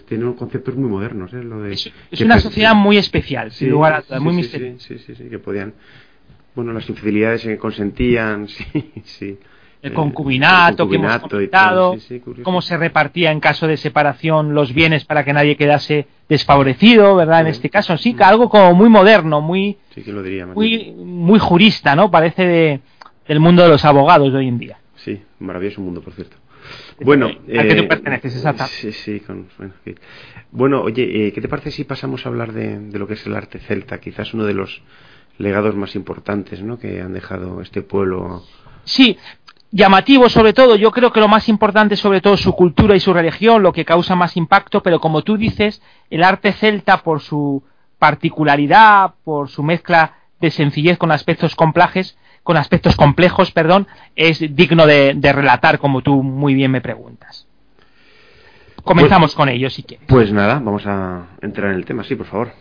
tiene conceptos muy modernos, ¿eh? Lo de,
es, una sociedad muy especial, sin lugar a muy misteriosa.
Sí, sí, sí, que podían... Bueno, las infidelidades que consentían, sí, sí
el concubinato, que hemos comentado, cómo se repartía en caso de separación los bienes para que nadie quedase desfavorecido, ¿verdad? En este caso, sí, algo como muy moderno, muy, muy, muy jurista, ¿no? Parece de, del mundo de los abogados de hoy en día.
Sí, maravilloso mundo, por cierto. Bueno,
¿a qué tú eh, perteneces?
Sí, sí, bueno, bueno, oye, eh, ¿qué te parece si pasamos a hablar de, de, lo que es el arte celta? Quizás uno de los legados más importantes, ¿no? Que han dejado este pueblo.
Sí, llamativo sobre todo, yo creo que lo más importante sobre todo su cultura y su religión, lo que causa más impacto, pero como tú dices, el arte celta por su particularidad, por su mezcla de sencillez con aspectos complejos, con aspectos complejos, perdón, es digno de, relatar como tú muy bien me preguntas. Comenzamos pues, con ello si quieres.
Pues nada, vamos a entrar en el tema, sí, por favor.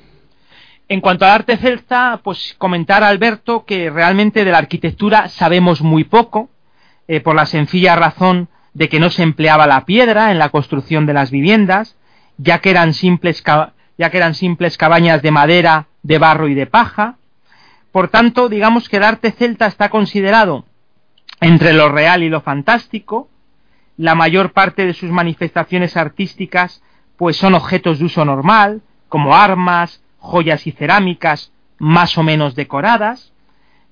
En cuanto al arte celta, pues comentar a Alberto que realmente de la arquitectura sabemos muy poco, eh, por la sencilla razón de que no se empleaba la piedra en la construcción de las viviendas, ya que eran simples, ya que eran simples cabañas de madera, de barro y de paja. Por tanto, digamos que el arte celta está considerado entre lo real y lo fantástico. La mayor parte de sus manifestaciones artísticas pues son objetos de uso normal, como armas, joyas y cerámicas más o menos decoradas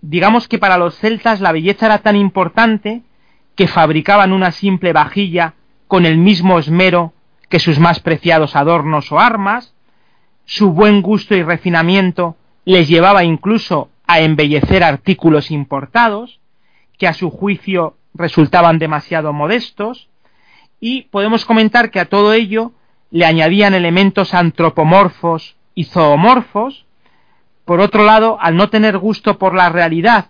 digamos que para los celtas la belleza era tan importante que fabricaban una simple vajilla con el mismo esmero que sus más preciados adornos o armas, su buen gusto y refinamiento les llevaba incluso a embellecer artículos importados, que a su juicio resultaban demasiado modestos, y podemos comentar que a todo ello le añadían elementos antropomorfos y zoomorfos, por otro lado, al no tener gusto por la realidad,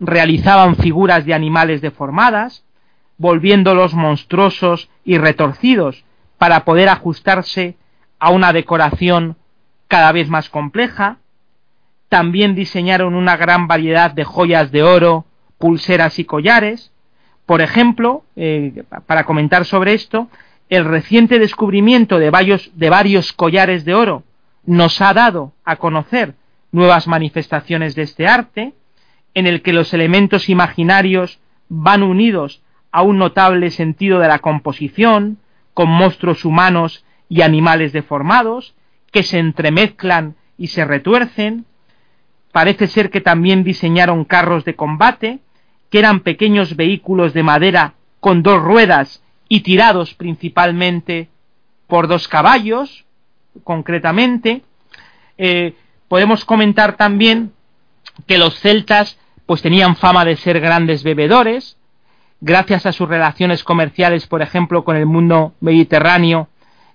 realizaban figuras de animales deformadas, volviéndolos monstruosos y retorcidos para poder ajustarse a una decoración cada vez más compleja. También diseñaron una gran variedad de joyas de oro, pulseras y collares. Por ejemplo, eh, para comentar sobre esto, el reciente descubrimiento de varios, de varios collares de oro nos ha dado a conocer nuevas manifestaciones de este arte, en el que los elementos imaginarios van unidos a un notable sentido de la composición, con monstruos humanos y animales deformados, que se entremezclan y se retuercen. Parece ser que también diseñaron carros de combate, que eran pequeños vehículos de madera con dos ruedas y tirados principalmente por dos caballos, concretamente. Eh, podemos comentar también que los celtas pues tenían fama de ser grandes bebedores, gracias a sus relaciones comerciales, por ejemplo, con el mundo mediterráneo,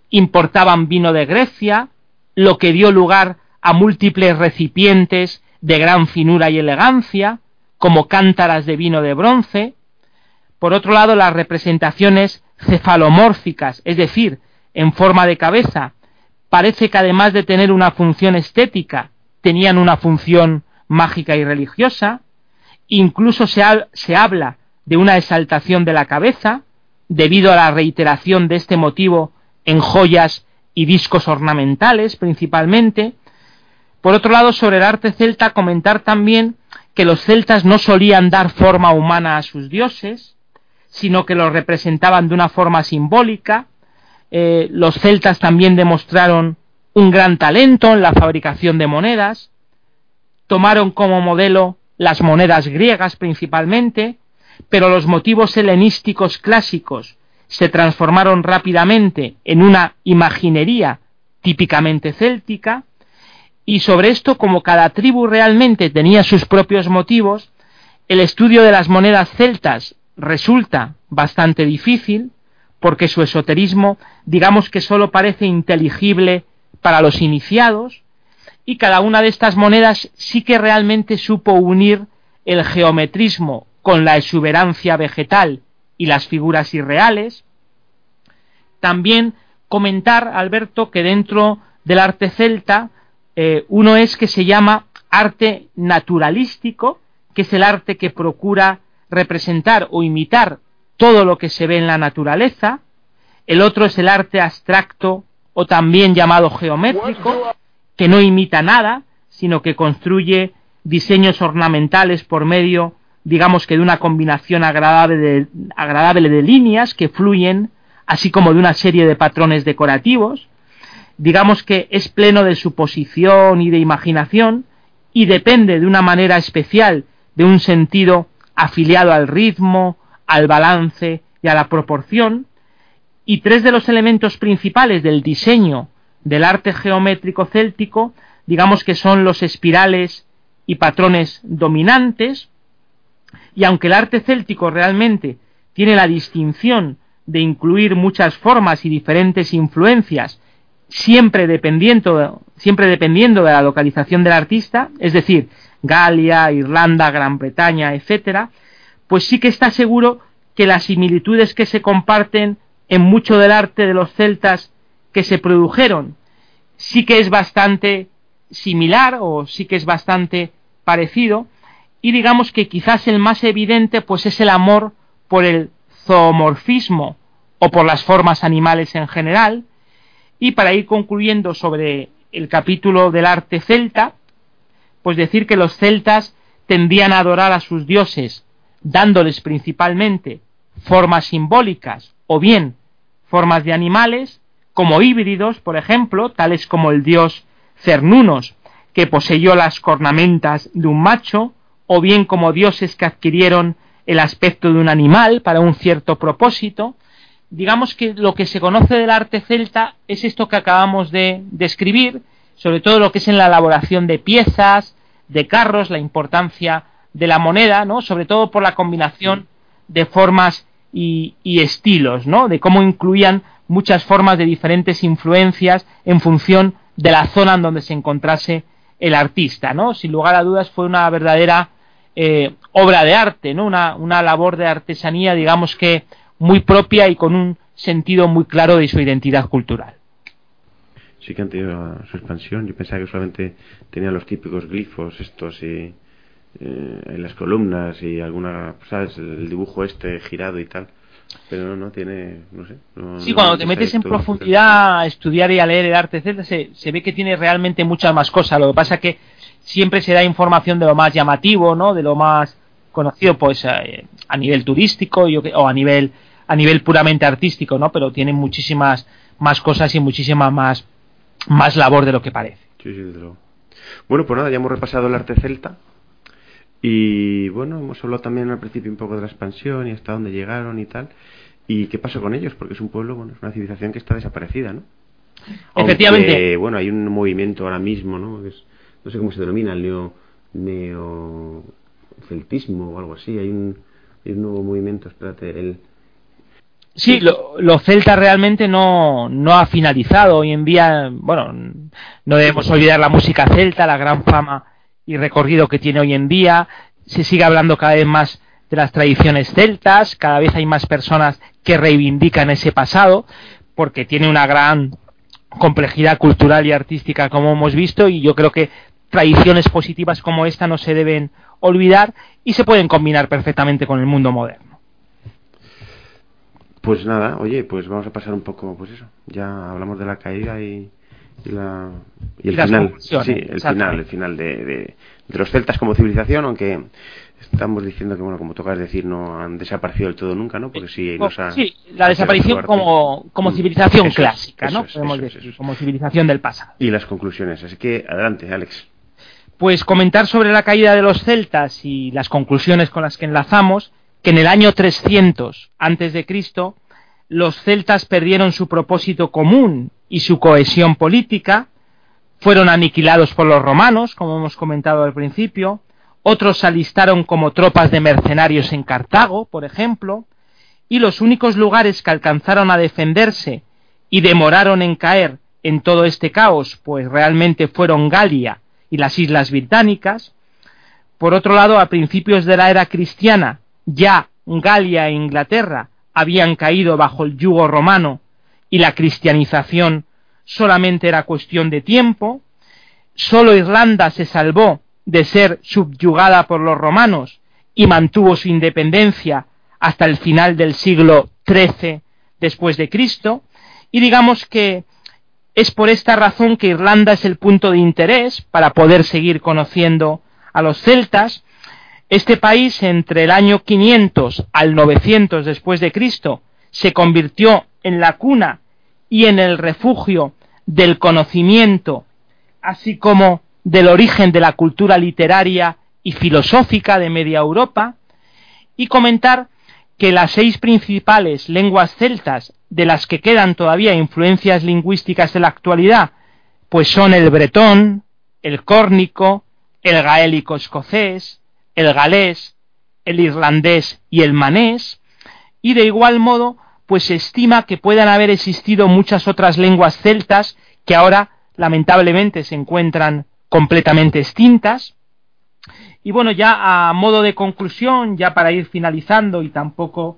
importaban vino de Grecia, lo que dio lugar a múltiples recipientes de gran finura y elegancia, como cántaras de vino de bronce. Por otro lado, las representaciones cefalomórficas, es decir, en forma de cabeza, parece que además de tener una función estética, tenían una función mágica y religiosa. Incluso se, se habla de una exaltación de la cabeza, debido a la reiteración de este motivo en joyas y discos ornamentales principalmente. Por otro lado, sobre el arte celta, comentar también que los celtas no solían dar forma humana a sus dioses, sino que los representaban de una forma simbólica. Eh, los celtas también demostraron un gran talento en la fabricación de monedas, tomaron como modelo las monedas griegas principalmente, pero los motivos helenísticos clásicos se transformaron rápidamente en una imaginería típicamente céltica, y sobre esto, como cada tribu realmente tenía sus propios motivos, el estudio de las monedas celtas resulta bastante difícil, porque su esoterismo, digamos que sólo parece inteligible para los iniciados, y cada una de estas monedas sí que realmente supo unir el geometrismo con la exuberancia vegetal y las figuras irreales. También comentar, Alberto, que dentro del arte celta, eh, uno es que se llama arte naturalístico, que es el arte que procura representar o imitar todo lo que se ve en la naturaleza. El otro es el arte abstracto o también llamado geométrico, que no imita nada, sino que construye diseños ornamentales por medio digamos que de una combinación agradable de, agradable de líneas que fluyen, así como de una serie de patrones decorativos, digamos que es pleno de suposición y de imaginación y depende de una manera especial de un sentido afiliado al ritmo, al balance y a la proporción, y tres de los elementos principales del diseño del arte geométrico céltico, digamos que son los espirales y patrones dominantes, y aunque el arte céltico realmente tiene la distinción de incluir muchas formas y diferentes influencias, siempre dependiendo, siempre dependiendo de la localización del artista, es decir, Galia, Irlanda, Gran Bretaña, etcétera, pues sí que está seguro que las similitudes que se comparten en mucho del arte de los celtas que se produjeron sí que es bastante similar o sí que es bastante parecido y digamos que quizás el más evidente pues es el amor por el zoomorfismo o por las formas animales en general. Y para ir concluyendo sobre el capítulo del arte celta pues decir que los celtas tendían a adorar a sus dioses dándoles principalmente formas simbólicas o bien formas de animales como híbridos por ejemplo tales como el dios Cernunos que poseyó las cornamentas de un macho o bien como dioses que adquirieron el aspecto de un animal para un cierto propósito. Digamos que lo que se conoce del arte celta es esto que acabamos de describir, sobre todo lo que es en la elaboración de piezas, de carros, la importancia de la moneda, ¿no? Sobre todo por la combinación de formas y, y estilos, ¿no? De cómo incluían muchas formas de diferentes influencias en función de la zona en donde se encontrase el artista, ¿no? Sin lugar a dudas fue una verdadera eh, obra de arte, ¿no? Una, una labor de artesanía, digamos que muy propia y con un sentido muy claro de su identidad cultural.
Sí que han tenido su expansión. Yo pensaba que solamente tenía los típicos glifos estos y eh, en las columnas y alguna, ¿sabes? El dibujo este girado y tal. Pero no, no tiene, no sé.
sí, cuando te metes en profundidad a estudiar y a leer el arte celta, se, se ve que tiene realmente muchas más cosas. Lo que pasa que siempre se da información de lo más llamativo, ¿no? De lo más conocido, pues, eh, a nivel turístico o a nivel, a nivel puramente artístico, ¿no? Pero tiene muchísimas más cosas y muchísima más, más labor de lo que parece.
Sí, sí, desde luego. Bueno, pues nada, ya hemos repasado el arte celta. Y bueno, hemos hablado también al principio un poco de la expansión y hasta dónde llegaron y tal. ¿Y qué pasó con ellos? Porque es un pueblo, bueno, es una civilización que está desaparecida, ¿no?
Efectivamente.
bueno, hay un movimiento ahora mismo, ¿no? no sé cómo se denomina, el neo, neoceltismo o algo así. Hay un, hay un nuevo movimiento, espérate, el...
Sí, lo, lo, celta realmente no, no ha finalizado. Hoy en día, bueno, no debemos olvidar la música celta, la gran fama y recorrido que tiene hoy en día. Se sigue hablando cada vez más de las tradiciones celtas, cada vez hay más personas que reivindican ese pasado, porque tiene una gran complejidad cultural y artística, como hemos visto, y yo creo que tradiciones positivas como esta no se deben olvidar y se pueden combinar perfectamente con el mundo moderno.
Pues nada, oye, pues vamos a pasar un poco, pues eso, ya hablamos de la caída y, la, y el final, sí, el final, el final de, de, los celtas como civilización, aunque estamos diciendo que bueno como tocas decir no han desaparecido del todo nunca no porque sí nos ha,
sí la desaparición como, como mm, civilización clásica no podemos decir como civilización del pasado.
Y las conclusiones así que adelante Alex.
Pues comentar sobre la caída de los celtas y las conclusiones con las que enlazamos que en el año 300 antes de Cristo los celtas perdieron su propósito común y su cohesión política, fueron aniquilados por los romanos, como hemos comentado al principio, otros se alistaron como tropas de mercenarios en Cartago, por ejemplo, y los únicos lugares que alcanzaron a defenderse y demoraron en caer en todo este caos, pues realmente fueron Galia y las Islas Británicas. Por otro lado, a principios de la era cristiana, ya Galia e Inglaterra habían caído bajo el yugo romano y la cristianización solamente era cuestión de tiempo, solo Irlanda se salvó de ser subyugada por los romanos y mantuvo su independencia hasta el final del siglo XIII después de Cristo, y digamos que es por esta razón que Irlanda es el punto de interés para poder seguir conociendo a los celtas. Este país entre el año 500 al 900 después de Cristo se convirtió en la cuna y en el refugio del conocimiento, así como del origen de la cultura literaria y filosófica de media Europa, y comentar que las seis principales lenguas celtas de las que quedan todavía influencias lingüísticas de la actualidad, pues son el bretón, el córnico, el gaélico escocés, el galés, el irlandés y el manés, y de igual modo pues se estima que puedan haber existido muchas otras lenguas celtas que ahora lamentablemente se encuentran completamente extintas. Y bueno, ya a modo de conclusión, ya para ir finalizando y tampoco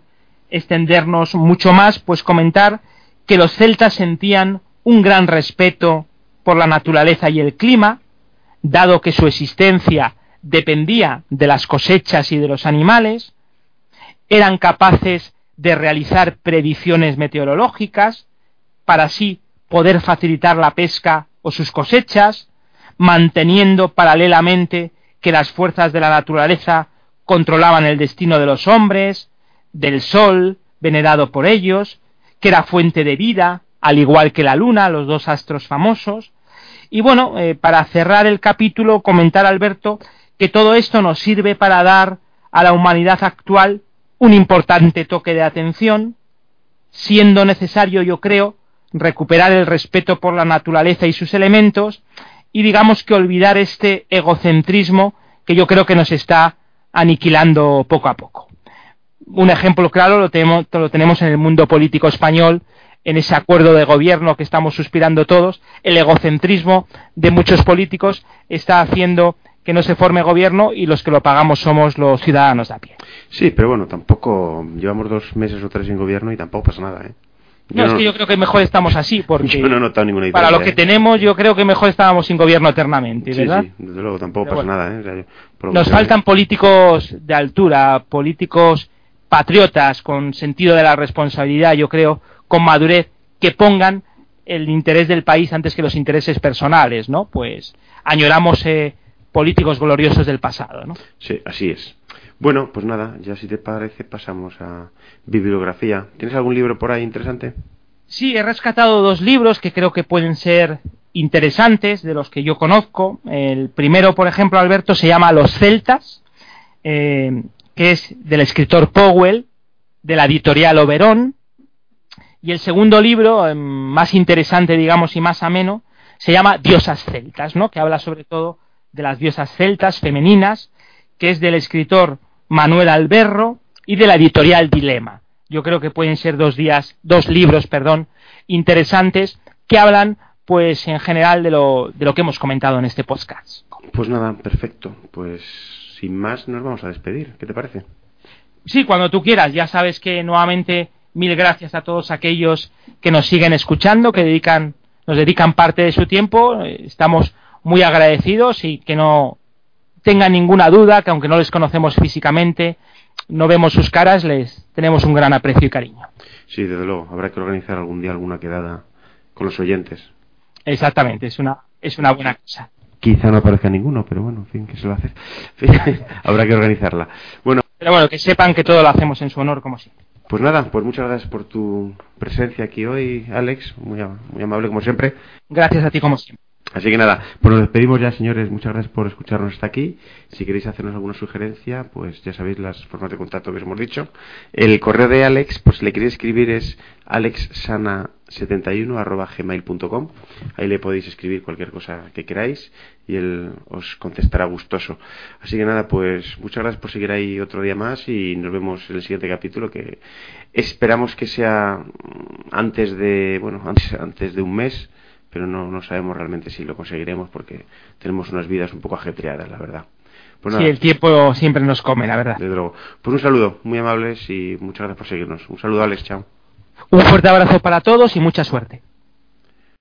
extendernos mucho más, pues comentar que los celtas sentían un gran respeto por la naturaleza y el clima, dado que su existencia dependía de las cosechas y de los animales, eran capaces de realizar predicciones meteorológicas para así poder facilitar la pesca o sus cosechas, manteniendo paralelamente que las fuerzas de la naturaleza controlaban el destino de los hombres, del sol, venerado por ellos, que era fuente de vida, al igual que la luna, los dos astros famosos. Y bueno, eh, para cerrar el capítulo, comentar Alberto que todo esto nos sirve para dar a la humanidad actual un importante toque de atención, siendo necesario, yo creo, recuperar el respeto por la naturaleza y sus elementos, y digamos que olvidar este egocentrismo que yo creo que nos está aniquilando poco a poco. Un ejemplo claro lo tenemos, en el mundo político español, en ese acuerdo de gobierno que estamos suspirando todos, el egocentrismo de muchos políticos está haciendo que no se forme gobierno y los que lo pagamos somos los ciudadanos de a pie.
Sí, pero bueno, tampoco llevamos dos meses o tres sin gobierno y tampoco pasa nada, ¿eh?
no, es que yo creo que mejor estamos así, porque
yo no he notado ninguna
para lo que ¿eh? tenemos yo creo que mejor estábamos sin gobierno eternamente, ¿verdad?
Sí, desde luego, tampoco pasa nada. ¿eh?
Nos faltan políticos de altura, políticos patriotas con sentido de la responsabilidad, yo creo, con madurez, que pongan el interés del país antes que los intereses personales, ¿no? Pues añoramos eh, políticos gloriosos del pasado, ¿no?
Sí, así es. Bueno, pues nada, ya si te parece pasamos a bibliografía. ¿Tienes algún libro por ahí interesante?
Sí, he rescatado dos libros que creo que pueden ser interesantes de los que yo conozco. El primero, por ejemplo, Alberto, se llama Los Celtas, eh, que es del escritor Powell, de la editorial Oberón. Y el segundo libro, em, más interesante, digamos, y más ameno, se llama Diosas Celtas, ¿no? que habla sobre todo de las diosas celtas femeninas, que es del escritor Manuel Alberro y de la editorial Dilema. Yo creo que pueden ser dos días, dos libros, perdón, interesantes que hablan, pues, en general de lo, de lo que hemos comentado en este podcast.
Pues nada, perfecto. Pues sin más nos vamos a despedir. ¿Qué te parece?
Sí, cuando tú quieras. Ya sabes que nuevamente mil gracias a todos aquellos que nos siguen escuchando, que dedican, nos dedican parte de su tiempo. Estamos muy agradecidos y que no tengan ninguna duda que aunque no les conocemos físicamente, no vemos sus caras, les tenemos un gran aprecio y cariño.
Sí, desde luego. Habrá que organizar algún día alguna quedada con los oyentes.
Exactamente, es una, es una buena cosa.
Quizá no aparezca ninguno, pero bueno, en fin, ¿qué se va a hacer? Habrá que organizarla. Bueno,
pero bueno, que sepan que todo lo hacemos en su honor, como siempre.
Pues nada, pues muchas gracias por tu presencia aquí hoy, Alex. Muy, muy amable, como siempre.
Gracias a ti, como siempre.
Así que nada, pues nos despedimos ya, señores. Muchas gracias por escucharnos hasta aquí. Si queréis hacernos alguna sugerencia, pues ya sabéis las formas de contacto que os hemos dicho. El correo de Alex, pues si le queréis escribir es alexsana71.gmail.com. Ahí le podéis escribir cualquier cosa que queráis y él os contestará gustoso. Así que nada, pues muchas gracias por seguir ahí otro día más y nos vemos en el siguiente capítulo que esperamos que sea antes de, bueno, antes, antes de un mes pero no, no sabemos realmente si lo conseguiremos porque tenemos unas vidas un poco ajetreadas, la verdad.
Pues sí, el tiempo siempre nos come, la verdad.
Desde luego. Pues un saludo, muy amables y muchas gracias por seguirnos. Un saludo, Alex, chao.
Un fuerte abrazo para todos y mucha suerte.